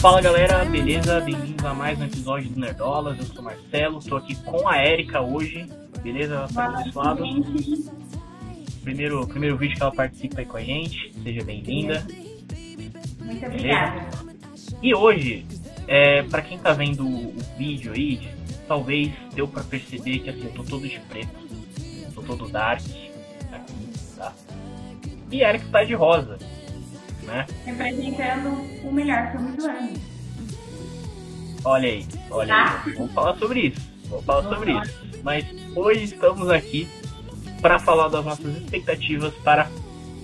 Fala galera, beleza? Bem-vindos a mais um episódio do Nerdolas. Eu sou Marcelo, tô aqui com a Erika hoje, beleza? Ela tá desse lado. Primeiro, primeiro vídeo que ela participa aí com a gente, seja bem-vinda. Muito obrigada. E hoje, é, para quem tá vendo o vídeo aí, talvez deu para perceber que assim, eu tô todo de preto, tô todo dark, aqui, tá? E a Erika tá de rosa né? Representando o melhor filme do ano. Olha aí, olha tá? aí. Vamos falar sobre isso. Vamos falar Vamos sobre falar. isso. Mas hoje estamos aqui para falar das nossas expectativas para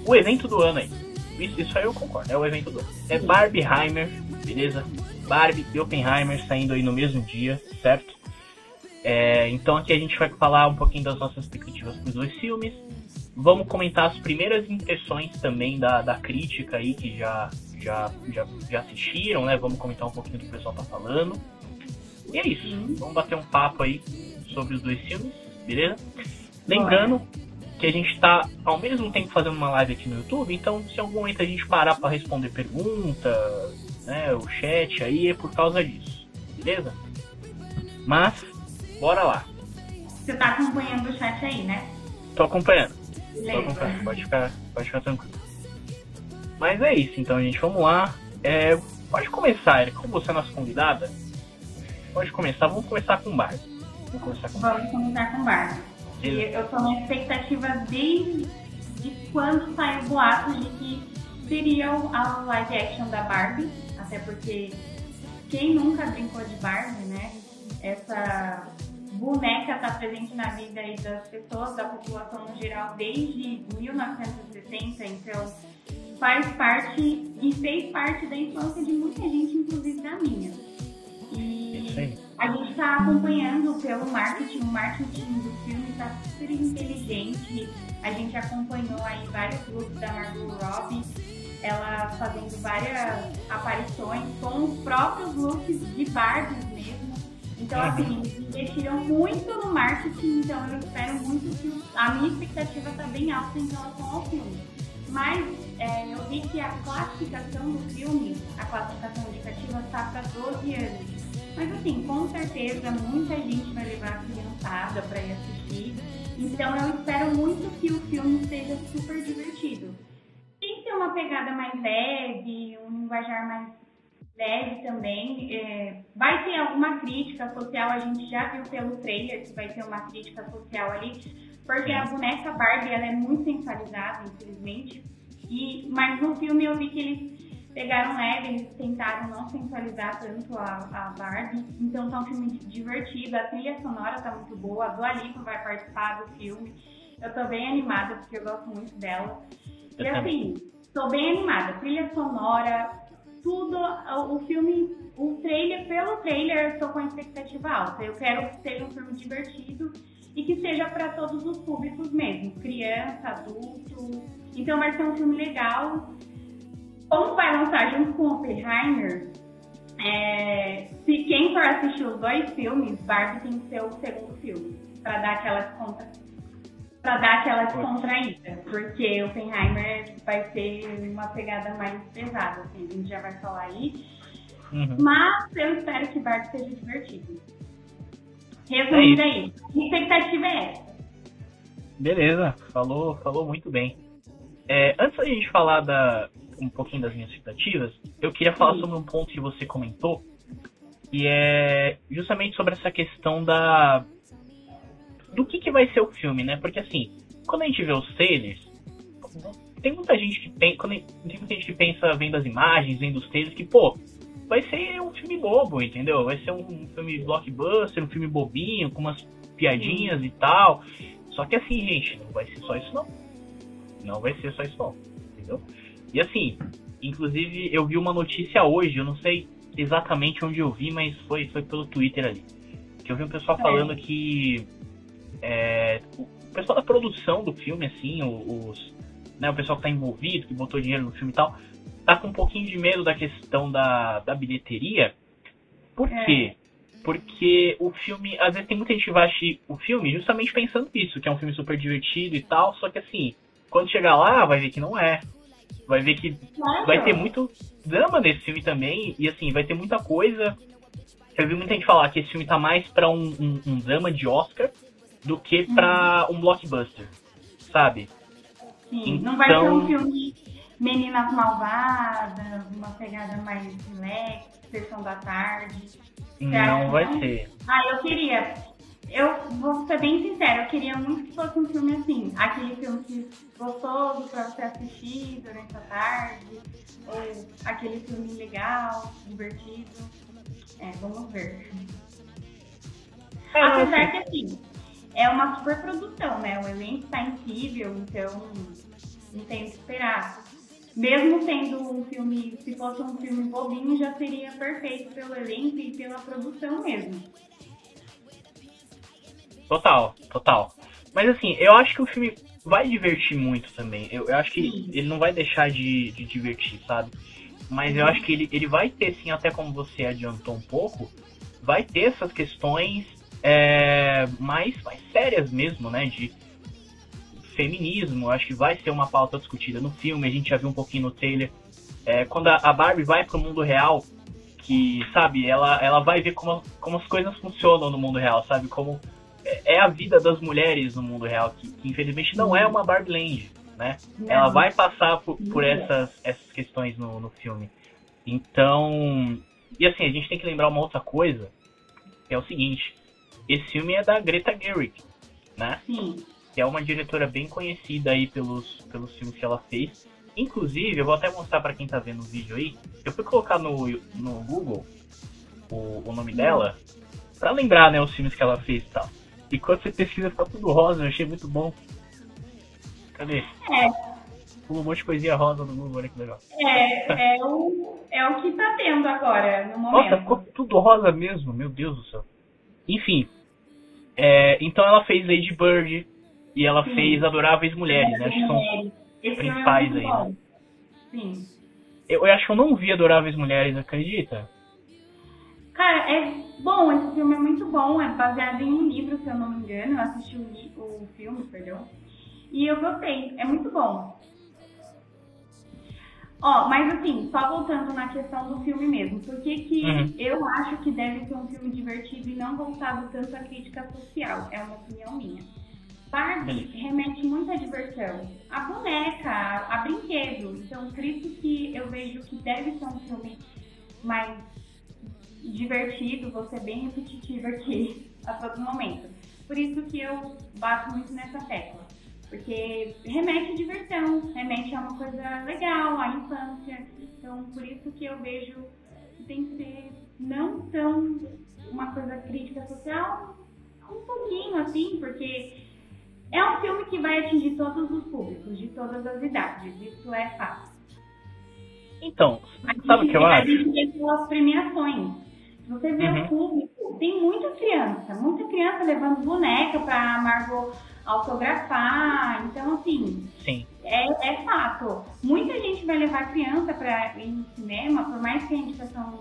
o evento do ano aí. Isso, isso aí eu concordo, é o evento do ano. É Barbieheimer, beleza? Barbie e Oppenheimer saindo aí no mesmo dia, certo? É, então aqui a gente vai falar um pouquinho das nossas expectativas para os dois filmes, Vamos comentar as primeiras impressões também da, da crítica aí que já, já, já, já assistiram, né? Vamos comentar um pouquinho do que o pessoal tá falando. E é isso. Uhum. Vamos bater um papo aí sobre os dois filmes, beleza? Lembrando que a gente tá ao mesmo tempo fazendo uma live aqui no YouTube, então se em algum momento a gente parar para responder pergunta, né, o chat aí é por causa disso, beleza? Mas, bora lá. Você tá acompanhando o chat aí, né? Tô acompanhando. Pode ficar, pode ficar tranquilo. Mas é isso, então, gente. Vamos lá. É, pode começar, Erika. Como você é nossa convidada, pode começar. Vamos começar com o Bar. Vamos começar com Vamos começar com o Bar. E eu tô na expectativa desde de quando saiu o boato de que seria a live action da Barbie. Até porque quem nunca brincou de Barbie, né? Essa boneca está presente na vida aí das pessoas, da população no geral, desde 1960, então faz parte e fez parte da infância de muita gente, inclusive da minha. E a gente está acompanhando pelo marketing, o marketing do filme está super inteligente. A gente acompanhou aí vários looks da Margot Robbie, ela fazendo várias aparições com os próprios looks de Barbie mesmo. Então, assim, eles investiram muito no marketing, então eu espero muito que a minha expectativa está bem alta em relação ao filme. Mas é, eu vi que a classificação do filme, a classificação indicativa, está para 12 anos. Mas assim, com certeza muita gente vai levar a criançada para ir assistir. Então eu espero muito que o filme seja super divertido. Tem que ter uma pegada mais leve, um linguajar mais leve também. É, vai ter alguma crítica social, a gente já viu pelo trailer que vai ter uma crítica social ali, porque a boneca Barbie ela é muito sensualizada, infelizmente. E, mas no filme eu vi que eles pegaram leve, eles tentaram não sensualizar tanto a, a Barbie. Então tá um filme divertido, a trilha sonora tá muito boa, a Dua Lipa vai participar do filme. Eu tô bem animada porque eu gosto muito dela. E assim, tô bem animada. Trilha sonora, tudo, o filme, o trailer, pelo trailer, eu tô com a expectativa alta. Eu quero que seja um filme divertido e que seja para todos os públicos mesmo, criança, adulto. Então vai ser um filme legal. Como vai lançar junto com Oppenheimer, é, se quem for assistir os dois filmes, Barbie tem que ser o segundo filme, para dar aquela para dar aquela descontraída, porque o Oppenheimer vai ser uma pegada mais pesada, assim, a gente já vai falar aí. Uhum. Mas eu espero que Barbie seja divertido. Resumindo é aí, a expectativa é essa. Beleza, falou, falou muito bem. É, antes da gente falar da, um pouquinho das minhas expectativas, eu queria falar Sim. sobre um ponto que você comentou, e é justamente sobre essa questão da do que, que vai ser o filme, né? Porque assim, quando a gente vê os trailers, tem muita gente que tem, quando, tem muita gente que pensa vendo as imagens, vendo os trailers, que, pô, vai ser um filme bobo, entendeu? Vai ser um filme blockbuster, um filme bobinho, com umas piadinhas e tal. Só que assim, gente, não vai ser só isso não. Não vai ser só isso não, entendeu? E assim, inclusive eu vi uma notícia hoje, eu não sei exatamente onde eu vi, mas foi, foi pelo Twitter ali. Que eu vi um pessoal é. falando que é, o pessoal da produção do filme, assim, os, né, o pessoal que tá envolvido, que botou dinheiro no filme e tal, tá com um pouquinho de medo da questão da, da bilheteria. Por é. quê? Porque o filme, às vezes tem muita gente que vai assistir o filme justamente pensando nisso, que é um filme super divertido e tal, só que assim, quando chegar lá, vai ver que não é. Vai ver que claro. vai ter muito drama nesse filme também, e assim, vai ter muita coisa. Eu vi muita gente falar que esse filme tá mais pra um, um, um drama de Oscar do que pra um blockbuster, sabe? Sim, então... não vai ser um então filme Meninas Malvadas, uma pegada mais relax, sessão da tarde. Não vai ser. Ah, eu queria. Eu vou ser bem sincera, eu queria muito que fosse um filme assim. Aquele filme que gostoso pra você assistir durante a tarde. Ou aquele filme legal, divertido. É, vamos ver. É, Apesar que assim, é uma super produção, né? O elenco tá incrível, então não tem o que esperar. Mesmo sendo um filme, se fosse um filme bobinho, já seria perfeito pelo elenco e pela produção mesmo. Total, total. Mas assim, eu acho que o filme vai divertir muito também. Eu, eu acho que sim. ele não vai deixar de, de divertir, sabe? Mas eu acho que ele, ele vai ter, sim, até como você adiantou um pouco, vai ter essas questões é, mais, mais sérias mesmo, né? De feminismo. Acho que vai ser uma pauta discutida no filme. A gente já viu um pouquinho no trailer. É, quando a Barbie vai pro mundo real, que, sabe, ela, ela vai ver como, como as coisas funcionam no mundo real, sabe? Como é, é a vida das mulheres no mundo real, que, que infelizmente não é uma Barbie Land, né? Não. Ela vai passar por, por essas, essas questões no, no filme. Então, e assim, a gente tem que lembrar uma outra coisa, que é o seguinte, esse filme é da Greta Gerwig, né? Sim que é uma diretora bem conhecida aí pelos, pelos filmes que ela fez. Inclusive, eu vou até mostrar para quem tá vendo o vídeo aí. Eu fui colocar no, no Google o, o nome dela para lembrar, né, os filmes que ela fez e tal. E quando você pesquisa, fica tudo rosa, eu achei muito bom. Cadê? É. Um monte de coisinha rosa no Google, olha que legal. É, é o, é o que tá tendo agora, no momento. Nossa, ficou tudo rosa mesmo, meu Deus do céu. Enfim, é, então ela fez Lady Bird, e ela Sim. fez Adoráveis Mulheres, né? Acho que são Esse principais é aí, né? Sim. Eu, eu, acho que eu não vi Adoráveis Mulheres, acredita? Cara, é bom, esse filme é muito bom, é baseado em um livro, se eu não me engano. Eu assisti o, o filme, perdão. E eu gostei, é muito bom. Ó, mas assim, só voltando na questão do filme mesmo, por que, que uhum. eu acho que deve ser um filme divertido e não voltado tanto à crítica social? É uma opinião minha. Barbie remete muito à diversão. A boneca, a, a brinquedo. Então, por isso que eu vejo que deve ser um filme mais divertido, vou ser bem repetitiva aqui a todo momento. Por isso que eu bato muito nessa tecla. Porque remete à diversão, remete a uma coisa legal, à infância. Então, por isso que eu vejo que tem que ser não tão uma coisa crítica social, um pouquinho assim, porque é um filme que vai atingir todos os públicos, de todas as idades, isso é fato. Então, sabe o que eu acho? A gente vê pelas premiações. Se você vê uhum. o público, tem muita criança, muita criança levando boneca pra Margot autografar. Então, assim, Sim. É, é fato. Muita gente vai levar criança para ir no cinema, por mais que a indicação,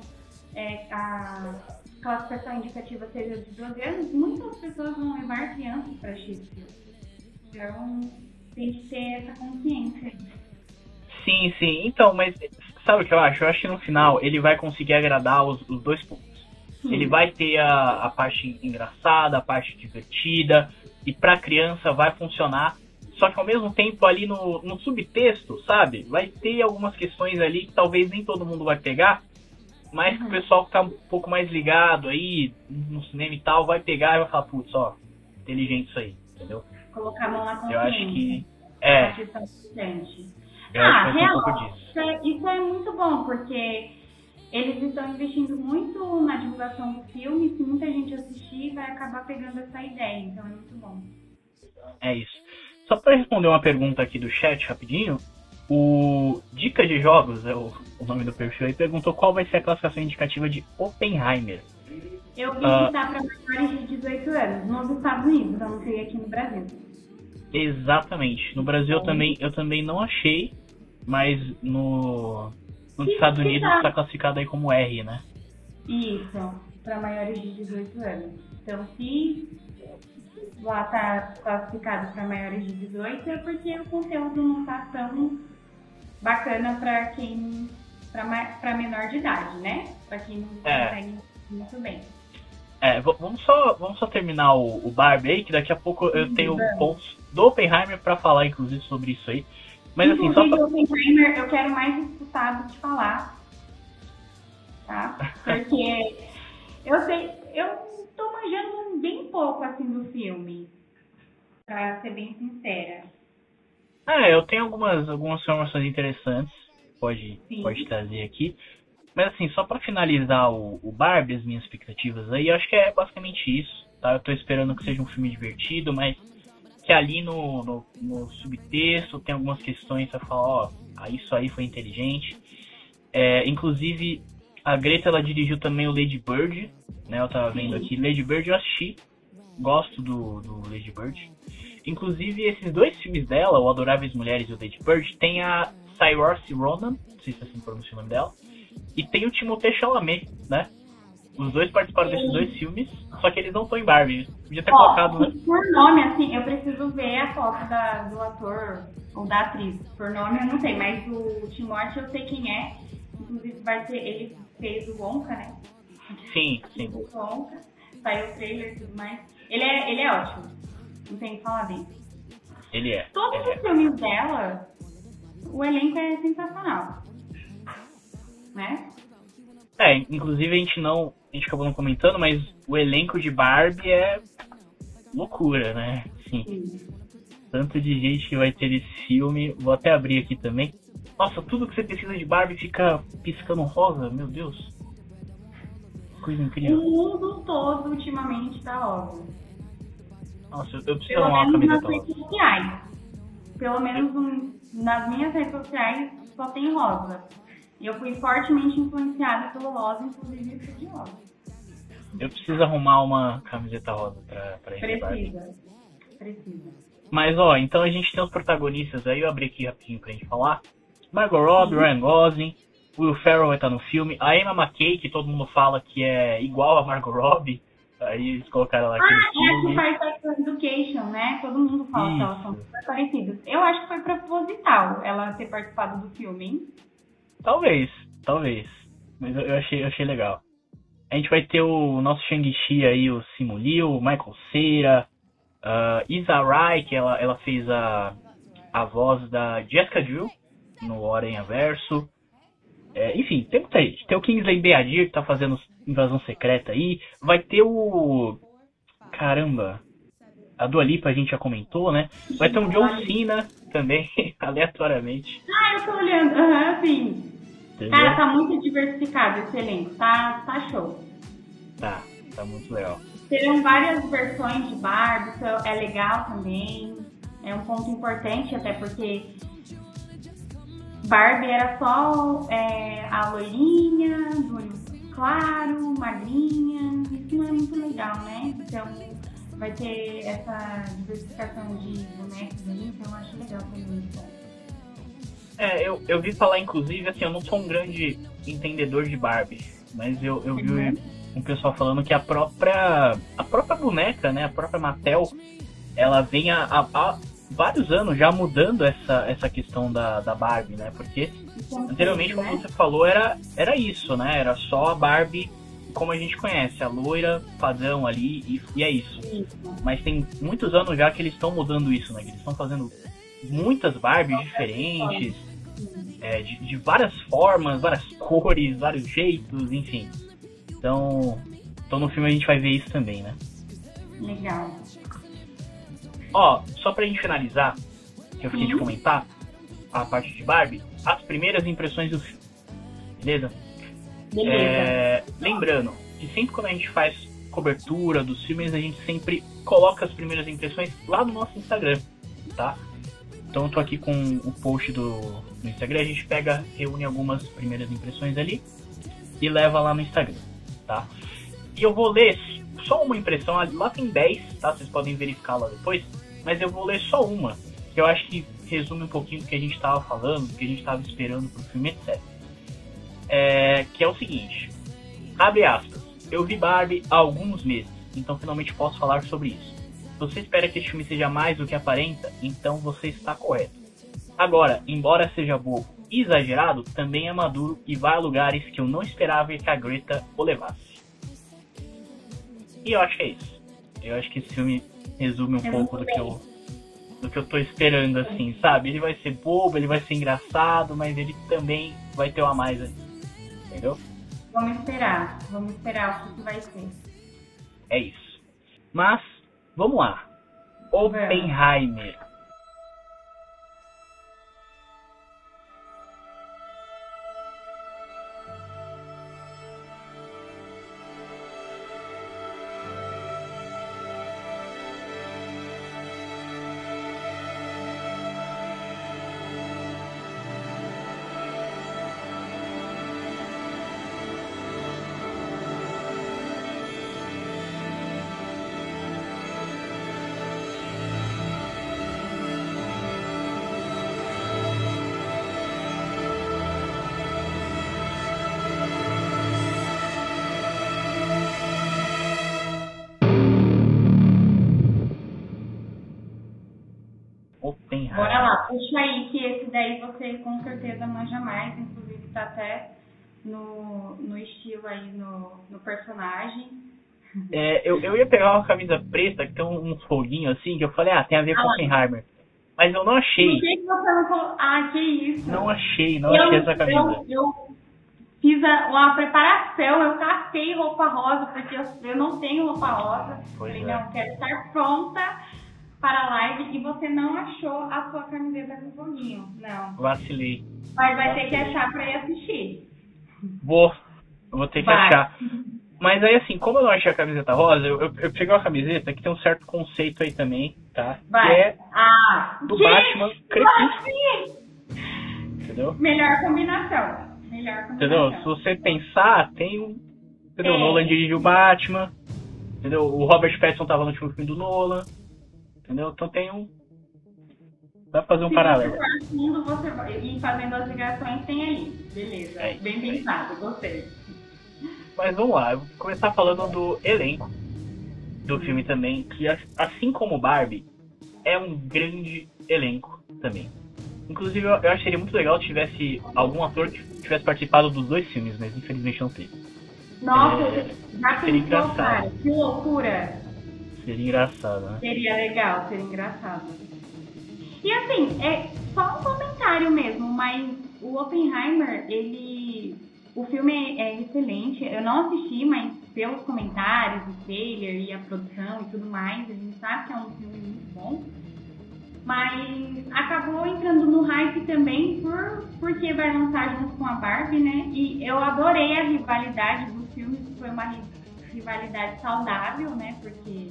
é, a classificação indicativa seja de 12 anos, muitas pessoas vão levar crianças para assistir. Então, tem que ter essa consciência. Sim, sim. Então, mas sabe o que eu acho? Eu acho que no final ele vai conseguir agradar os, os dois públicos. Ele vai ter a, a parte engraçada, a parte divertida, e pra criança vai funcionar. Só que ao mesmo tempo ali no, no subtexto, sabe? Vai ter algumas questões ali que talvez nem todo mundo vai pegar, mas que o uhum. pessoal que tá um pouco mais ligado aí no cinema e tal vai pegar e vai falar, putz, ó, inteligente isso aí, entendeu? colocar a mão na consciência. Eu acho que. É. Eu ah, acho que real, um isso, é, isso é muito bom, porque eles estão investindo muito na divulgação do filme. Se muita gente assistir, vai acabar pegando essa ideia. Então é muito bom. É isso. Só para responder uma pergunta aqui do chat rapidinho, o Dica de Jogos, é o, o nome do perfil aí, perguntou qual vai ser a classificação indicativa de Oppenheimer. Eu vi uh, que tá para maiores de 18 anos, nos Estados Unidos, eu não sei aqui no Brasil. Exatamente. No Brasil eu também, eu também não achei, mas no, nos Estados Unidos está classificado aí como R, né? Isso, para maiores de 18 anos. Então, se lá tá classificado para maiores de 18, é porque o conteúdo não tá tão bacana para quem para menor de idade, né? Para quem não é. consegue muito bem. É, vamos só, vamos só terminar o, o Barbie aí, que daqui a pouco eu tenho pontos do Oppenheimer para falar, inclusive, sobre isso aí. Mas assim, inclusive, só pra... Oppenheimer eu quero mais escutar do que falar. Tá? Porque eu sei, eu tô manjando bem pouco assim do filme. Pra ser bem sincera. É, eu tenho algumas, algumas informações interessantes. Pode, pode trazer aqui. Mas assim, só para finalizar o, o Barbie, as minhas expectativas aí, eu acho que é basicamente isso, tá? Eu tô esperando que seja um filme divertido, mas que ali no, no, no subtexto tem algumas questões pra falar, ó, oh, isso aí foi inteligente. É, inclusive, a Greta ela dirigiu também o Lady Bird, né? Eu tava vendo aqui. Lady Bird eu assisti. Gosto do, do Lady Bird. Inclusive, esses dois filmes dela, o Adoráveis Mulheres e o Lady Bird, tem a Saoirse Ronan, não sei se é assim pronuncia o nome dela, e tem o Timothée Chalamet, né? Os dois participaram desses dois filmes, só que eles não estão em Barbie. Podia ter Ó, colocado, né? Por nome, assim, eu preciso ver a foto da, do ator ou da atriz. Por nome eu não sei, mas o Timothée eu sei quem é. Inclusive vai ser, ele fez o Wonka, né? Sim, sim. O Wonka, saiu o trailer e tudo mais. Ele é, ele é ótimo. Não tem que falar dele. Ele é. Todos ele os é. filmes dela, o elenco é sensacional né? É, inclusive a gente não. A gente acabou não comentando, mas o elenco de Barbie é loucura, né? Sim. Tanto de gente que vai ter esse filme. Vou até abrir aqui também. Nossa, tudo que você precisa de Barbie fica piscando rosa, meu Deus. Coisa incrível. O mundo todo ultimamente tá rosa. Nossa, eu preciso Pelo arrumar uma camisa nas redes sociais. Pelo menos um, nas minhas redes sociais só tem rosa. E eu fui fortemente influenciada pelo rosa, inclusive eu de rosa. Eu preciso arrumar uma camiseta rosa pra, pra Precisa. Precisa. Mas ó, então a gente tem os protagonistas aí, eu abri aqui rapidinho pra gente falar. Margot Robbie, Ryan Gosling, Will Ferrell vai estar no filme, a Emma McKay, que todo mundo fala que é igual a Margot Robbie, aí eles colocaram lá aqui Ah, é que faz Sex Education, né? Todo mundo fala Isso. que elas são super parecidas. Eu acho que foi proposital ela ter participado do filme, hein? Talvez, talvez. Mas eu achei, eu achei legal. A gente vai ter o nosso Shang-Chi aí, o Simu Liu, o Michael Cera, uh, Isa Rai, que ela, ela fez a, a voz da Jessica Drill no Aranha Verso. É, enfim, tem muita gente. Tem o Kingsley Beadir, que tá fazendo invasão secreta aí. Vai ter o. Caramba. A Dua Lipa a gente já comentou, né? Vai ter um John Cena também, aleatoriamente. Ah, eu tô olhando. Aham, uhum, sim. Entendeu? Cara, tá muito diversificado esse elenco, tá, tá show. Tá, tá muito legal. Terão várias versões de Barbie, isso é legal também. É um ponto importante, até porque Barbie era só é, a loirinha, do olho claro, magrinha. Isso não é muito legal, né? Então vai ter essa diversificação de bonecos aí, então eu acho legal também. É, eu, eu vi falar, inclusive, assim, eu não sou um grande entendedor de Barbie, mas eu, eu vi uhum. um pessoal falando que a própria a própria boneca, né, a própria Mattel, ela vem há, há vários anos já mudando essa, essa questão da, da Barbie, né, porque anteriormente, como né? você falou, era, era isso, né, era só a Barbie como a gente conhece, a loira padrão ali, e, e é isso. isso. Mas tem muitos anos já que eles estão mudando isso, né, que eles estão fazendo muitas Barbies diferentes, é, de, de, várias formas, várias cores, vários jeitos, enfim. Então, então no filme a gente vai ver isso também, né? Legal. Ó, só pra gente finalizar, que eu fiquei de comentar, a parte de Barbie, as primeiras impressões do filme. Beleza? Beleza. É, lembrando que sempre quando a gente faz cobertura dos filmes, a gente sempre coloca as primeiras impressões lá no nosso Instagram, tá? Então eu tô aqui com o post do, do Instagram, a gente pega, reúne algumas primeiras impressões ali e leva lá no Instagram, tá? E eu vou ler só uma impressão, lá tem 10, tá? Vocês podem verificar lá depois, mas eu vou ler só uma, que eu acho que resume um pouquinho do que a gente estava falando, do que a gente estava esperando pro filme, etc. É, que é o seguinte, abre aspas, eu vi Barbie há alguns meses, então finalmente posso falar sobre isso você espera que este filme seja mais do que aparenta, então você está correto. Agora, embora seja bobo exagerado, também é maduro e vai a lugares que eu não esperava que a Greta o levasse. E eu acho que é isso. Eu acho que esse filme resume um é pouco do que eu do que eu tô esperando, assim, sabe? Ele vai ser bobo, ele vai ser engraçado, mas ele também vai ter uma mais ali. Entendeu? Vamos esperar, vamos esperar o que vai ser. É isso. Mas, vamos lá. Oppenheimer. Puxa aí que esse daí você com certeza manja mais, inclusive tá até no, no estilo aí, no, no personagem. É, eu, eu ia pegar uma camisa preta que tem uns foguinhos assim, que eu falei, ah, tem a ver com ah, Oppenheimer. Mas eu não achei. Por que, você não falou? Ah, que isso. Não achei, não eu, achei essa camisa. Eu, eu fiz uma preparação, eu catei roupa rosa, porque eu, eu não tenho roupa rosa. Pois falei, é. não, quero estar pronta para a live e você não achou a sua camiseta com foguinho. Não. Vacilei. Mas vai ter que achar para ir assistir. Vou. Eu vou ter que vai. achar. Mas aí, assim, como eu não achei a camiseta rosa, eu, eu, eu peguei uma camiseta que tem um certo conceito aí também, tá? Vai. Que é ah, do que? Batman Crepúsculo. Entendeu? Melhor combinação. Melhor combinação. Entendeu? Se você pensar, tem um. Entendeu? É. Nolan dirigiu o Batman. Entendeu? O Robert Pattinson tava no último filme do Nolan. Entendeu? Então tem um. Dá pra fazer um Se paralelo. Fundo, você vai ir fazendo as ligações, tem aí. Beleza. É, Bem é pensado, gostei. Mas vamos lá, eu vou começar falando do elenco do filme também, que assim como Barbie, é um grande elenco também. Inclusive, eu, eu acharia muito legal se tivesse algum ator que tivesse participado dos dois filmes, mas infelizmente não teve. Nossa, é, já pensou, cara? Que loucura! Seria engraçado, né? Seria legal, seria engraçado. E assim, é só um comentário mesmo, mas o Oppenheimer, ele. O filme é excelente. Eu não assisti, mas pelos comentários, o trailer e a produção e tudo mais, a gente sabe que é um filme muito bom. Mas acabou entrando no hype também por porque vai lançar junto com a Barbie, né? E eu adorei a rivalidade dos filmes, foi uma rivalidade saudável, né? Porque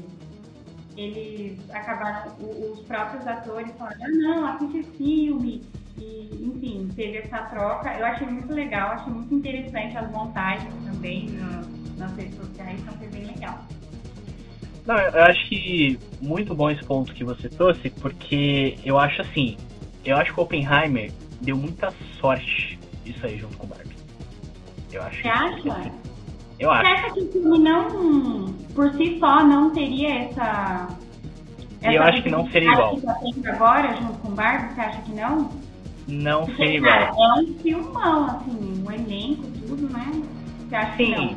eles acabaram, os próprios atores falaram, ah, não, assiste filme. E, enfim, teve essa troca. Eu achei muito legal, achei muito interessante as montagens também no, nas redes sociais, então foi bem legal. Não, eu acho que muito bom esse ponto que você trouxe, porque eu acho assim, eu acho que o Oppenheimer deu muita sorte disso aí junto com o Barbie. Eu acho. Você acha? Assim, eu acho. Você acha que o filme não, por si só, não teria essa. essa eu acho que não seria igual. Que tá agora, junto com o Barbie, você acha que não? Não Porque, seria igual. é um filmão, assim, o um elenco, tudo, né? Você acha Sim. que não?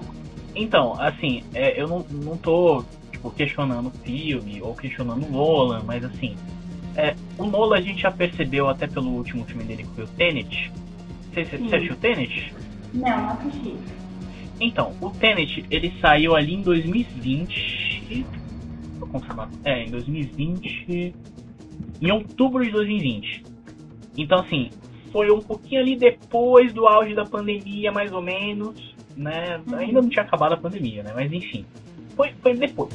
Então, assim, é, eu não, não tô tipo, questionando o filme ou questionando o Nolan, mas assim, é, o Nolan a gente já percebeu até pelo último filme dele que foi o Tenet. Você, você assistiu o Tenet? Não, não assisti. Então, o Tenet, ele saiu ali em 2020. Vou confirmar. É, em 2020. Em outubro de 2020. Então, assim, foi um pouquinho ali depois do auge da pandemia, mais ou menos. Né? Uhum. Ainda não tinha acabado a pandemia, né? Mas enfim. Foi, foi depois.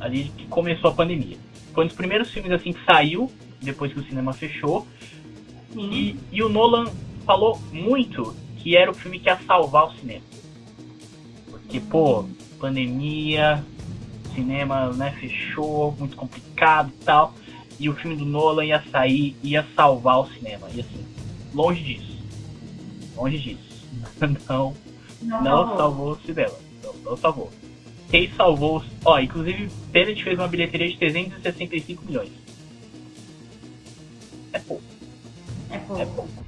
Ali que começou a pandemia. Foi um dos primeiros filmes assim que saiu, depois que o cinema fechou. E, e o Nolan falou muito que era o filme que ia salvar o cinema. Porque, pô, pandemia, cinema, né, fechou, muito complicado e tal. E o filme do Nolan ia sair, ia salvar o cinema. E assim, longe disso. Longe disso. Não, não, não salvou o cinema. Não, não salvou. Quem salvou. Ó, inclusive, Tenet fez uma bilheteria de 365 milhões. É pouco. É pouco. É pouco.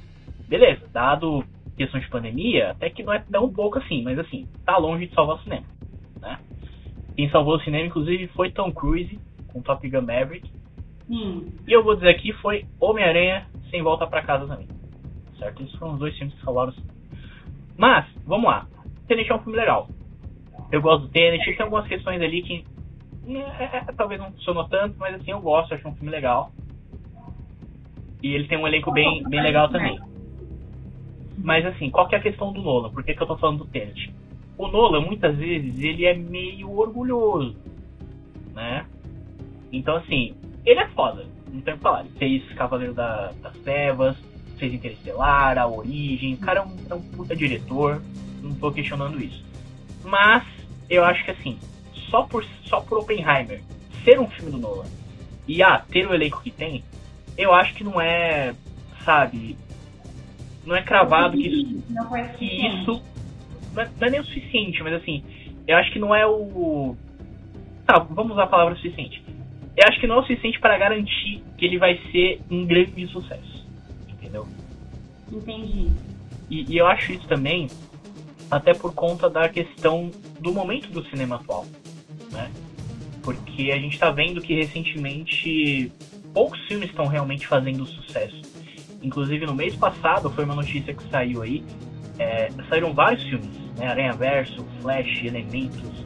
beleza, dado questão de pandemia, até que não é tão pouco assim, mas assim, tá longe de salvar o cinema, né? Quem salvou o cinema, inclusive, foi Tom Cruise, com Top Gun Maverick. Hum. E eu vou dizer aqui, foi Homem-Aranha sem volta para casa também. Certo? Esses foram os dois filmes que salvaram o cinema. Mas, vamos lá. Tenet é um filme legal. Eu gosto do Tenet, tem algumas questões ali que é, é, talvez não funcionou tanto, mas assim, eu gosto, acho um filme legal. E ele tem um elenco bem, bem legal também. Mas assim, qual que é a questão do Nolan? Por que, que eu tô falando do Tenet? O Nolan, muitas vezes, ele é meio orgulhoso, né? Então assim, ele é foda, não tem o que falar. Ele fez Cavaleiro da, das Trevas, fez Interestelar, A Origem, o cara é um, é um puta diretor, não tô questionando isso. Mas, eu acho que assim, só por, só por Oppenheimer ser um filme do Nolan e ah, ter o elenco que tem, eu acho que não é, sabe, não é cravado que isso, que isso não é, não é nem o suficiente, mas assim, eu acho que não é o. Tá, vamos usar a palavra suficiente. Eu acho que não é o suficiente para garantir que ele vai ser um grande sucesso. Entendeu? Entendi. E, e eu acho isso também, até por conta da questão do momento do cinema atual né? Porque a gente está vendo que recentemente poucos filmes estão realmente fazendo sucesso. Inclusive no mês passado foi uma notícia que saiu aí, é, saíram vários filmes, né? Aranha Verso, Flash, Elementos,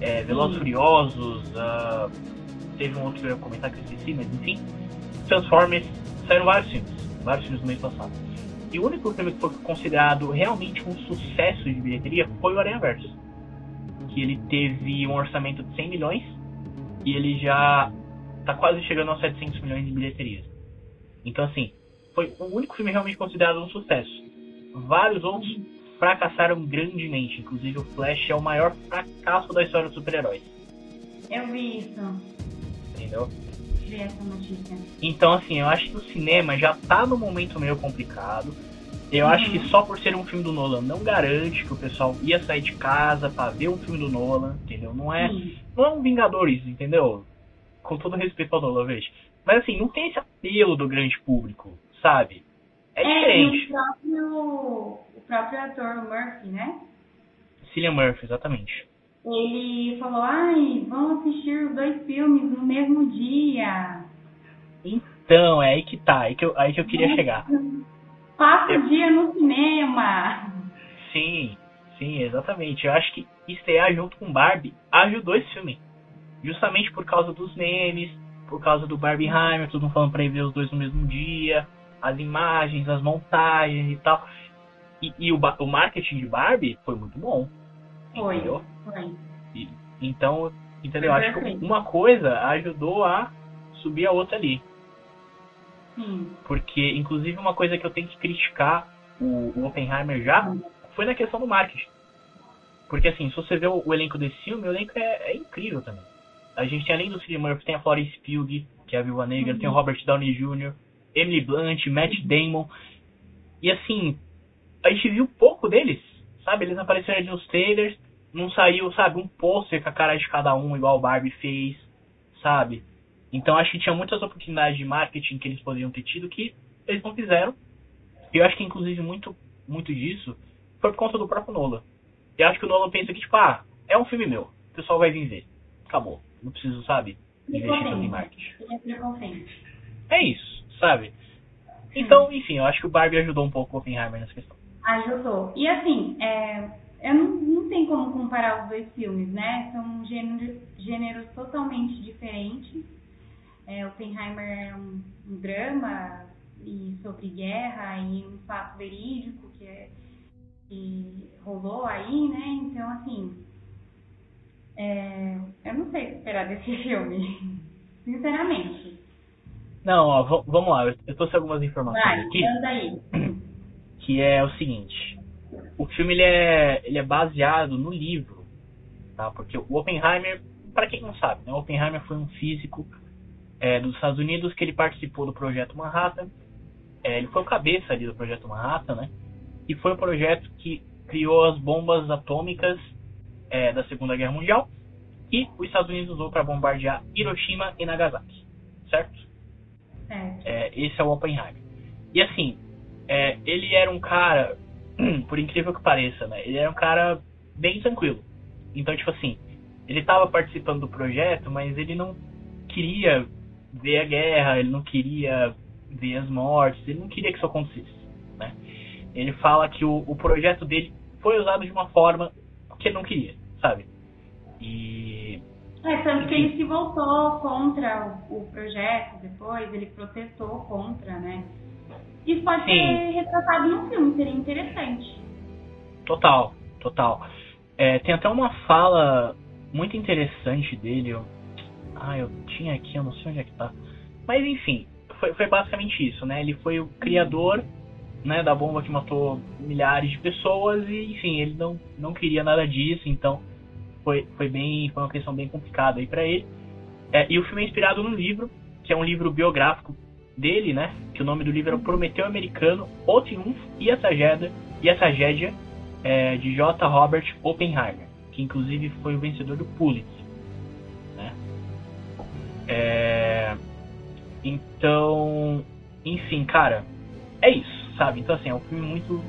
é, Velozes Furiosos, uh, teve um outro que eu ia comentar que eu esqueci, mas enfim, Transformers, saíram vários filmes, vários filmes no mês passado. E o único filme que foi considerado realmente um sucesso de bilheteria foi o Aranha Verso que ele teve um orçamento de 100 milhões e ele já tá quase chegando aos 700 milhões de bilheterias. Então, assim, foi o único filme realmente considerado um sucesso. Vários outros fracassaram grandemente, inclusive o Flash é o maior fracasso da história dos super-heróis. Eu vi isso. Entendeu? Vi essa notícia. Então, assim, eu acho que o cinema já tá num momento meio complicado eu uhum. acho que só por ser um filme do Nolan não garante que o pessoal ia sair de casa para ver um filme do Nolan, entendeu? Não é, uhum. não é um Vingadores, entendeu? Com todo respeito ao Nolan, veja. Mas assim, não tem esse apelo do grande público, sabe? É, é diferente. o próprio, o próprio ator Murphy, né? Cillian Murphy, exatamente. Ele falou, ai, vamos assistir os dois filmes no mesmo dia. Então, é aí que tá, aí que eu, aí que eu queria chegar. Passa o dia no cinema. Sim, sim, exatamente. Eu acho que estrear junto com Barbie ajudou esse filme. Justamente por causa dos memes, por causa do Barbieheimer, todo mundo falando pra ir ver os dois no mesmo dia, as imagens, as montagens e tal. E, e o, o, marketing de Barbie foi muito bom. Foi. Entendeu? Foi. E, então, entendeu? Foi Acho que uma coisa ajudou a subir a outra ali. Porque, inclusive, uma coisa que eu tenho que criticar o, o Oppenheimer já foi na questão do marketing. Porque, assim, se você vê o, o elenco desse filme, o elenco é, é, incrível também. A gente tem, além do Cillian Murphy, tem a Florence Pugh, que é a Viúva Negra, uhum. tem o Robert Downey Jr., Emily Blunt, Matt Damon. E, assim, a gente viu pouco deles, sabe? Eles apareceram ali nos trailers, não saiu, sabe, um pôster com a cara de cada um, igual o Barbie fez, sabe? Então acho que tinha muitas oportunidades de marketing que eles poderiam ter tido que eles não fizeram. E eu acho que inclusive muito, muito disso foi por conta do próprio Nolan. Eu acho que o Nolan pensa que, tipo, ah, é um filme meu, o pessoal vai vir ver. Acabou. Não preciso, sabe, investir tanto em marketing. É isso, sabe? Então, enfim, eu acho que o Barbie ajudou um pouco o Oppenheimer nessa questão. Ajudou. E assim, é, eu não, não tem como comparar os dois filmes, né? São gêneros, gêneros totalmente diferentes. É, Oppenheimer é um, um, drama e sobre guerra e um fato verídico que, é, que rolou aí, né? Então, assim, é, eu não sei o que esperar desse filme, sinceramente. Não, ó, vamos lá, eu trouxe algumas informações Vai, aqui. Aí. Que é o seguinte, o filme ele é, ele é baseado no livro, tá? Porque o Oppenheimer, para quem não sabe, né? O Oppenheimer foi um físico é, dos Estados Unidos que ele participou do projeto Manhattan. É, ele foi o cabeça ali do projeto Manhattan, né? E foi o projeto que criou as bombas atômicas é, da Segunda Guerra Mundial e os Estados Unidos usou para bombardear Hiroshima e Nagasaki, certo? É. esse é o Oppenheimer. E assim, é, ele era um cara, por incrível que pareça, né? Ele era um cara bem tranquilo. Então, tipo assim, ele estava participando do projeto, mas ele não queria ver a guerra, ele não queria ver as mortes, ele não queria que isso acontecesse, né? Ele fala que o, o projeto dele foi usado de uma forma que ele não queria, sabe? E é, tanto que ele se voltou contra o, o projeto depois, ele protestou contra, né? Isso pode Sim. ser retratado no filme, seria interessante. Total, total. É, tem até uma fala muito interessante dele. Eu... Ah, eu tinha aqui, eu não sei onde é que tá. Mas enfim, foi, foi basicamente isso, né? Ele foi o criador né, da bomba que matou milhares de pessoas e, enfim, ele não, não queria nada disso, então foi, foi bem foi uma questão bem complicada aí para ele. É, e o filme é inspirado num livro, que é um livro biográfico dele, né? Que o nome do livro é o Prometeu Americano, O Triunfo e a Tragédia, e a Tragédia é, de J. Robert Oppenheimer, que inclusive foi o vencedor do Pulitzer. Né? É, então, enfim, cara, é isso, sabe? Então assim, é um filme muito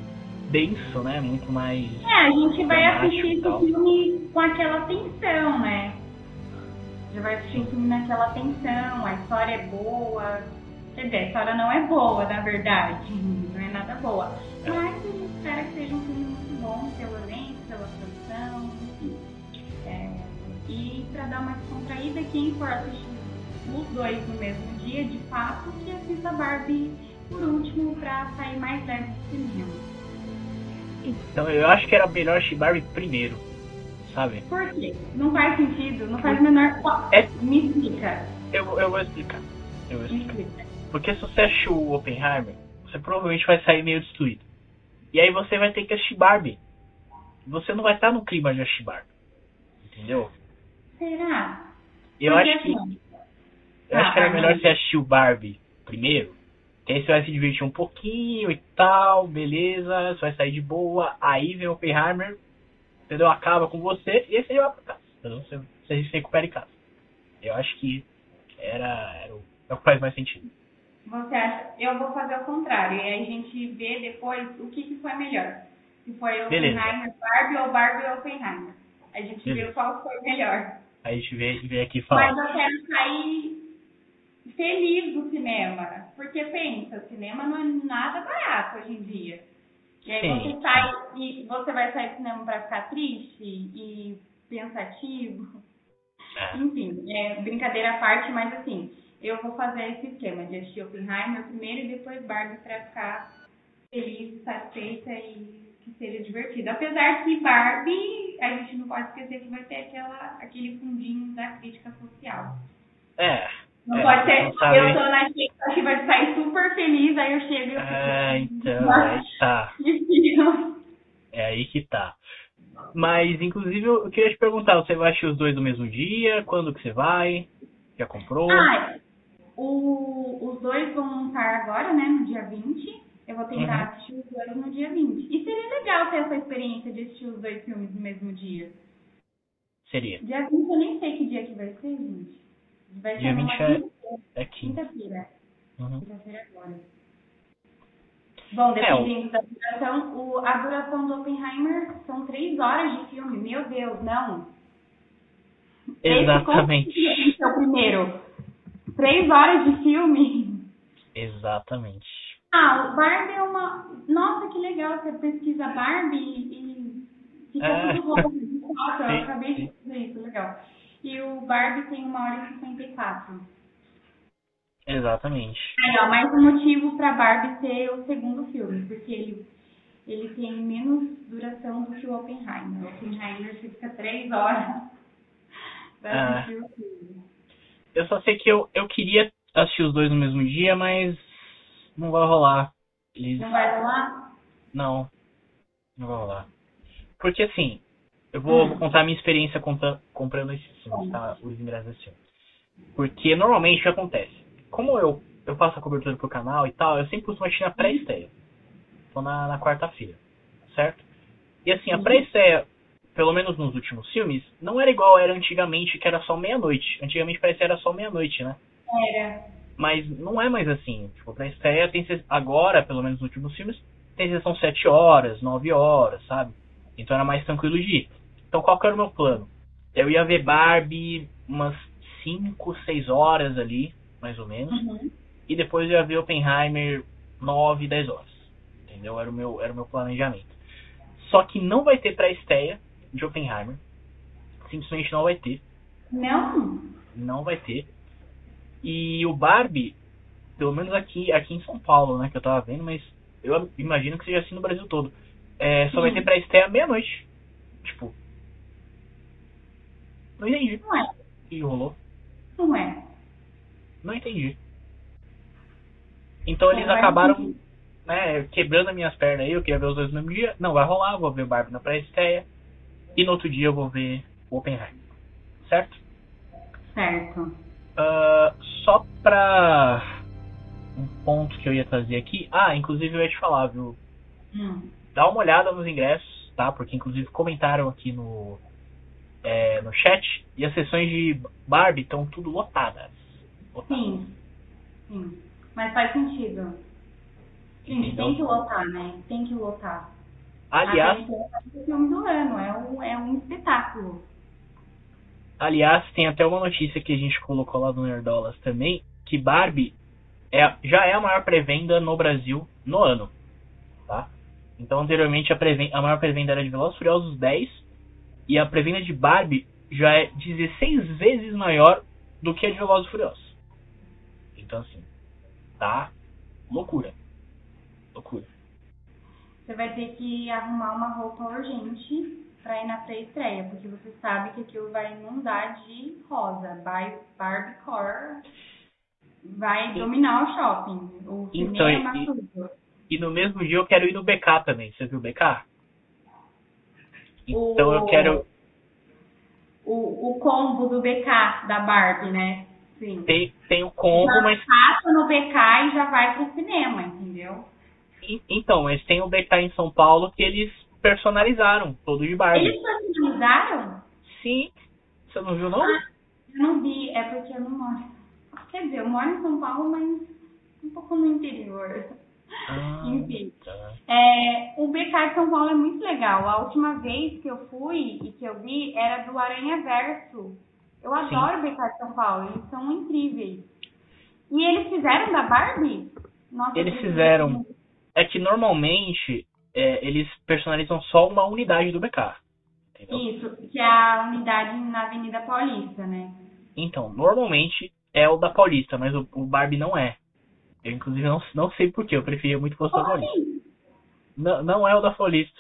denso, né? Muito mais. É, a gente vai assistir esse filme com aquela tensão, né? Já vai assistir o filme naquela tensão, a história é boa. Quer dizer, a história não é boa, na verdade. Não é nada boa. Mas a gente espera que seja um filme muito bom pelo elenco, pela produção, enfim. É, e pra dar uma descontraída, quem for assistir os dois no mesmo dia, de fato, que assista Barbie por último pra sair mais leve do cinema. Então eu acho que era melhor Barbie primeiro, sabe? Por quê? Não faz sentido, não faz o menor. É... Me explica. Eu, eu vou explicar. Eu vou explicar. Porque se você assistiu o Oppenheimer, você provavelmente vai sair meio destruído. E aí você vai ter que assistir Barbie. Você não vai estar no clima de assistir Barbie. Entendeu? Será? Eu acho que. Eu ah, acho que era melhor você assistir o Barbie primeiro. Que aí você vai se divertir um pouquinho e tal, beleza, você vai sair de boa. Aí vem o Oppenheimer, entendeu? Acaba com você e aí você vai pra casa. Entendeu? Você, você se recupera em casa. Eu acho que era, era o, é o que faz mais sentido. Você acha? Eu vou fazer o contrário. E aí a gente vê depois o que, que foi melhor. Se foi Oppenheimer, Barbie ou Barbie Oppenheimer. A gente Beleza. vê qual foi melhor. Aí a gente vê, vê aqui fala. Mas eu quero sair feliz do cinema. Porque pensa, o cinema não é nada barato hoje em dia. E aí Sim. você sai e você vai sair do cinema para ficar triste e pensativo. É. Enfim, é brincadeira à parte, mas assim, eu vou fazer esse esquema de assistir Oppenheimer primeiro e depois Barbie para ficar feliz, satisfeita e que seja divertido. Apesar que Barbie, a gente não pode esquecer que vai ter aquela, aquele fundinho da crítica social. É. Não é, pode ser, eu tô na expectativa de sair super feliz, aí eu chego e eu fico... É, então, aí tá. É aí que tá. Mas, inclusive, eu queria te perguntar, você vai assistir os dois no mesmo dia? Quando que você vai? Já comprou? Ah, o, os dois vão estar agora, né, no dia 20. Eu vou tentar uhum. assistir os dois no dia 20. E seria legal ter essa experiência de assistir os dois filmes no mesmo dia. Seria. Dia 20 eu nem sei que dia que vai ser, gente. Vai dia ser 20 é, é quinta-feira. Uhum. Quinta-feira agora. Bom, dependendo é, da duração, o, a duração do Oppenheimer são três horas de filme. Meu Deus, não. Exatamente. Esse é o primeiro. Três horas de filme. Exatamente. Ah, o Barbie é uma. Nossa, que legal. Você pesquisa Barbie e fica é. tudo louco. Nossa, eu acabei de fazer isso, legal. E o Barbie tem uma hora e 54. Exatamente. Aí, ó, mais um motivo pra Barbie ser o segundo filme, porque ele, ele tem menos duração do que o Oppenheimer. O Oppenheimer fica três horas pra é. assistir o filme. Eu só sei que eu, eu queria assistir os dois no mesmo dia, mas não vai rolar. Eles... Não vai rolar? Não. Não vai rolar. Porque assim, eu vou, hum. vou contar a minha experiência comprando esses filmes, tá? Os ingressos desse filme. Porque normalmente o que acontece? Como eu, eu faço a cobertura pro canal e tal, eu sempre costumo assistir na pré-estreia. Tô na, na quarta-feira, certo? E assim, a pré-estreia pelo menos nos últimos filmes, não era igual era antigamente, que era só meia-noite. Antigamente que era só meia-noite, né? Era. Mas não é mais assim. Tipo, pra estreia tem agora, pelo menos nos últimos filmes, tem sessão 7 horas, 9 horas, sabe? Então era mais tranquilo de ir. Então qual que era o meu plano? Eu ia ver Barbie umas 5, 6 horas ali, mais ou menos. Uhum. E depois eu ia ver Oppenheimer 9, 10 horas. Entendeu? Era o meu, era o meu planejamento. Só que não vai ter pré-estreia de Oppenheimer. Simplesmente não vai ter. Não? Não vai ter. E o Barbie, pelo menos aqui, aqui em São Paulo, né, que eu tava vendo, mas eu imagino que seja assim no Brasil todo. É, só vai ter pré-estreia meia-noite. Tipo. Não entendi. Não é. Que rolou? Não é. Não entendi. Então eles acabaram né, quebrando as minhas pernas aí, eu queria ver os dois no mesmo dia. Não vai rolar, vou ver o Barbie na pré-estreia. E no outro dia eu vou ver o Oppenheimer. Certo? Certo. Uh, só pra um ponto que eu ia trazer aqui. Ah, inclusive eu ia te falar, viu? Hum. Dá uma olhada nos ingressos, tá? Porque inclusive comentaram aqui no, é, no chat. E as sessões de Barbie estão tudo lotadas. lotadas. Sim. Sim. Mas faz sentido. Gente, tem que lotar, né? Tem que lotar. Aliás. É do ano, é um, é um espetáculo. Aliás, tem até uma notícia que a gente colocou lá no Nerdolas também, que Barbie é, já é a maior pré-venda no Brasil no ano. Tá? Então, anteriormente, a, a maior pré-venda era de Velozes Furiosos 10, e a pré-venda de Barbie já é 16 vezes maior do que a de Velozes Furiosos. Então, assim, tá loucura. Loucura. Você vai ter que arrumar uma roupa urgente para ir na pré-estreia, porque você sabe que aquilo vai inundar de rosa. Vai Barbiecore vai dominar o shopping. O então, cinema, e, tudo. E no mesmo dia eu quero ir no BK também. Você viu o BK? Então o, eu quero. O, o combo do BK da Barbie, né? Sim. Tem, tem o combo, já mas. Passa no BK e já vai pro cinema, entendeu? Então, mas tem o BK em São Paulo que eles personalizaram, todo de Barbie. Eles personalizaram? Sim. Você não viu, não? Ah, eu não vi, é porque eu não moro. Quer dizer, eu moro em São Paulo, mas um pouco no interior. Ah, Enfim. Tá. É, o BK de São Paulo é muito legal. A última vez que eu fui e que eu vi era do Aranha Verso. Eu adoro o BK de São Paulo, eles são incríveis. E eles fizeram da Barbie? Nossa, eles fizeram. É que normalmente é, eles personalizam só uma unidade do BK. Entendeu? Isso, que é a unidade na Avenida Paulista, né? Então, normalmente é o da Paulista, mas o, o Barbie não é. Eu, inclusive, não, não sei porquê, eu preferia muito fosse da Paulista. Não, não é o da Paulista.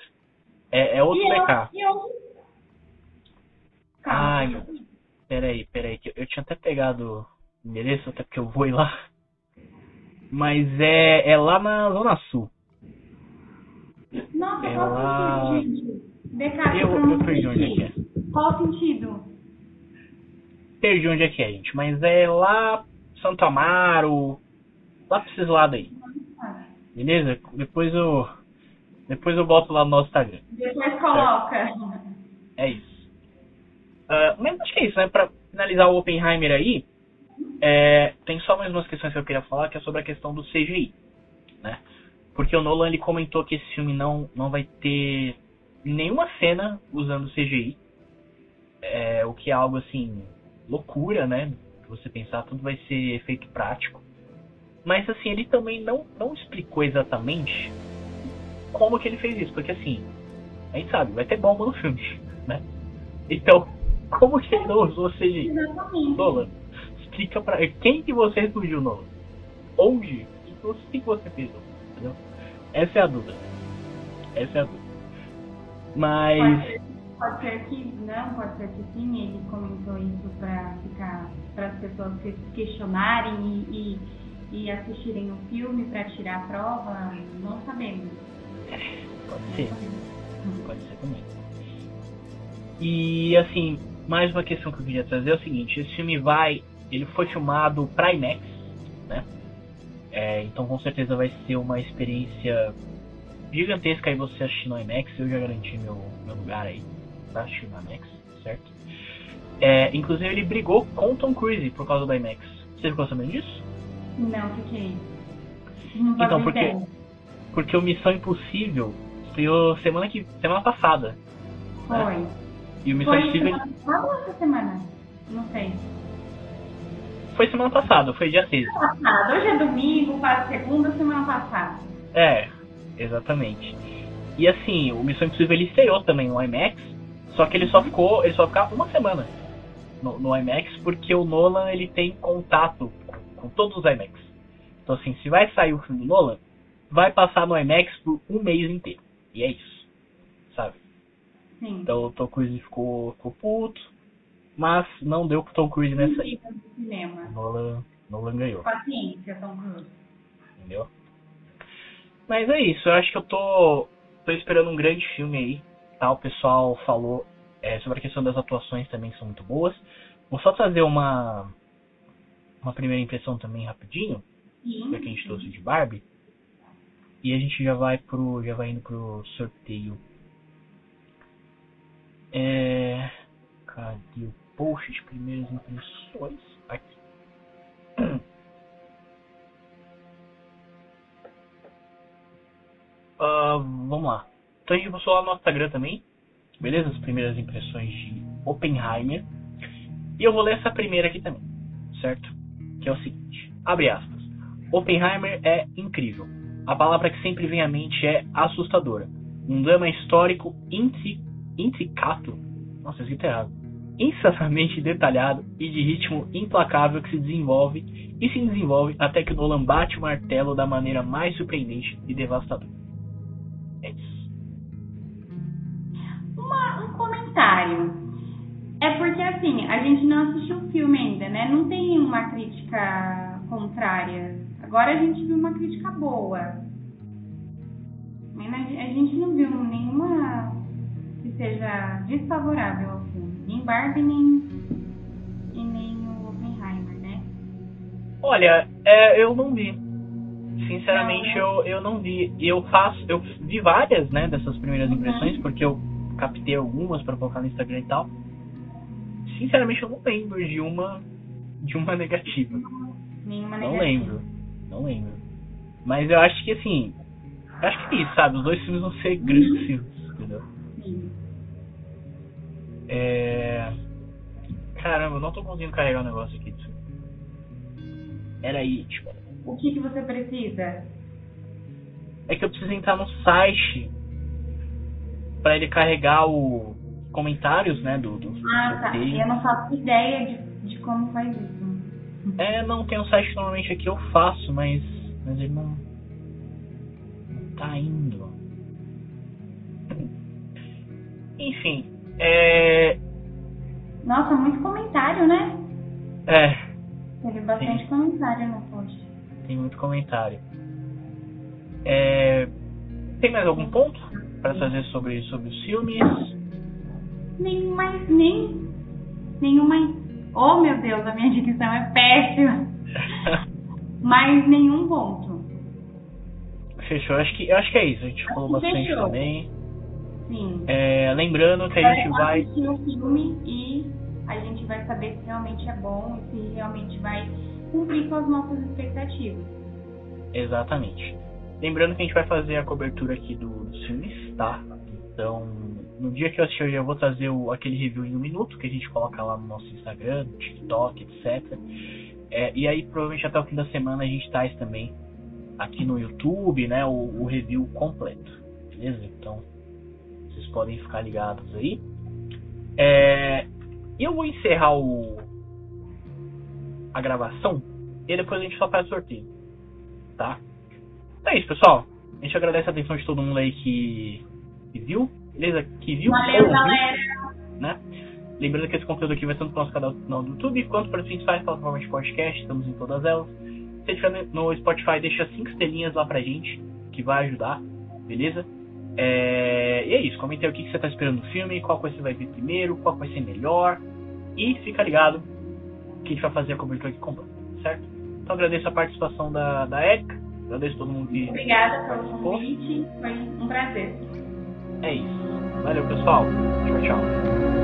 É, é outro e BK. Eu, eu... Ai, meu Peraí, peraí, que eu tinha até pegado o endereço, até porque eu vou ir lá. Mas é, é lá na Zona Sul. Nossa, é qual lá... sentido, gente? BK, eu, eu perdi onde é que é. Qual sentido? Perdi onde é que é, gente. Mas é lá Santo Amaro. Lá pra esses lados aí. Beleza? Depois eu. Depois eu boto lá no nosso Instagram. Depois coloca. É isso. Uh, mas acho que é isso, né? Pra finalizar o Oppenheimer aí, é, tem só mais umas questões que eu queria falar, que é sobre a questão do CGI, né? Porque o Nolan ele comentou que esse filme não, não vai ter nenhuma cena usando CGI, é, o que é algo assim loucura, né? Você pensar tudo vai ser efeito prático, mas assim ele também não não explicou exatamente como que ele fez isso, porque assim a gente sabe vai ter bomba no filme, né? Então como que ele não usou CGI? Nolan, explica pra. Quem que você refugiu, Nolan? Onde? O que você fez, entendeu? Essa é a dúvida. Essa é a dúvida. Mas. Pode, pode ser que não, pode ser que sim, ele comentou isso pra ficar. para as pessoas se questionarem e, e, e assistirem o filme para tirar a prova. Não sabemos. Pode ser. Pode ser também. E assim, mais uma questão que eu queria trazer é o seguinte: esse filme vai. Ele foi filmado para IMAX, né? É, então com certeza vai ser uma experiência gigantesca aí você assistir no IMAX. Eu já garanti meu, meu lugar aí pra assistir no IMAX, certo? É, inclusive ele brigou com Tom Cruise por causa do IMAX. Você ficou sabendo disso? Não, fiquei. Não então, porque, porque o Missão Impossível estreou semana, que, semana passada. Foi. Né? E o Missão foi Impossível. Semana passada ou essa semana? Não sei. Foi semana passada, foi dia 6. Passada. Hoje é domingo, para segunda, semana passada. É, exatamente. E assim, o Missão Impossível ele estreou também no IMAX, só que ele só ficou, ele só ficava uma semana no, no IMAX porque o Nolan ele tem contato com todos os IMAX. Então assim, se vai sair o filme do Nolan, vai passar no IMAX por um mês inteiro. E é isso. Sabe? Sim. Então o Tom Cruise ficou, ficou puto, mas não deu pro Tom Cruise nessa aí. Nolan, Nolan ganhou. Paciência, Tom Cruise. Entendeu? Mas é isso, eu acho que eu tô, tô esperando um grande filme aí. Tá? O pessoal falou é, sobre a questão das atuações também são muito boas. Vou só trazer uma uma primeira impressão também rapidinho, já que a gente trouxe de Barbie. E a gente já vai pro já vai indo pro sorteio. É, cadê o post de primeiras impressões? Aqui. Uh, vamos lá. Então a gente postou lá no Instagram também, beleza? As primeiras impressões de Oppenheimer. E eu vou ler essa primeira aqui também, certo? Que é o seguinte: abre aspas. Oppenheimer é incrível. A palavra que sempre vem à mente é assustadora. Um drama histórico intricato. Nossa, escrito errado. Insanamente detalhado e de ritmo implacável que se desenvolve e se desenvolve até que Nolan bate o martelo da maneira mais surpreendente e devastadora. É isso. Uma, um comentário. É porque assim, a gente não assistiu o filme ainda, né? Não tem uma crítica contrária. Agora a gente viu uma crítica boa. A gente não viu nenhuma que seja desfavorável ao filme. Nem Barbie, nem, e nem o Oppenheimer, né? Olha, é, eu não vi. Sinceramente, eu, eu não vi. Eu faço, eu vi várias, né, dessas primeiras uhum. impressões, porque eu captei algumas para colocar no Instagram e tal. Sinceramente, eu não lembro de uma de uma negativa. Nenhuma não negativa. lembro, não lembro. Mas eu acho que assim, acho que é isso, sabe? Os dois filmes vão ser grandes uhum. filmes, entendeu? Sim. É... Caramba, eu não tô conseguindo carregar o negócio aqui. Era aí, tipo. O que, que você precisa? É que eu preciso entrar no site para ele carregar o comentários, né, do, do Ah, tá. Eu não faço ideia de, de como faz isso. É, não, tem um site que normalmente aqui eu faço, mas, mas ele não, não tá indo. Enfim, é... Nossa, muito comentário, né? É. Teve bastante Sim. comentário no post tem muito comentário. É, tem mais algum ponto para fazer sobre, sobre os filmes? Nem mais, nem. Nenhuma. Oh meu Deus, a minha dicção é péssima. mais nenhum ponto. Fechou, acho que, acho que é isso. A gente falou bastante fechou. também. Sim. É, lembrando que a gente vai. assistir o filme e a gente vai saber se realmente é bom e se realmente vai cumprir com as nossas expectativas. Exatamente. Lembrando que a gente vai fazer a cobertura aqui do, dos filmes, tá? Então, no dia que eu assistir, eu já vou trazer o, aquele review em um minuto que a gente coloca lá no nosso Instagram, TikTok, etc. É, e aí, provavelmente até o fim da semana, a gente traz também aqui no YouTube, né, o, o review completo. Beleza? Então, vocês podem ficar ligados aí. É, eu vou encerrar o, a gravação e depois a gente só faz o sorteio. Tá? Então é isso, pessoal. A gente agradece a atenção de todo mundo aí que, que viu, beleza? Que viu Valeu, galera. né? Lembrando que esse conteúdo aqui vai tanto para o nosso canal no YouTube quanto para as principais plataformas de podcast, estamos em todas elas. Se estiver no Spotify, deixa cinco estrelinhas lá pra gente, que vai ajudar, beleza? É... E é isso, comente aí o que você está esperando do filme, qual você vai ver primeiro, qual vai ser melhor. E fica ligado que a gente vai fazer a cobertura aqui completa, certo? Então agradeço a participação da, da Érica, agradeço todo mundo que. Obrigada pelo convite, foi um prazer. É isso. Valeu, pessoal. Tchau, tchau.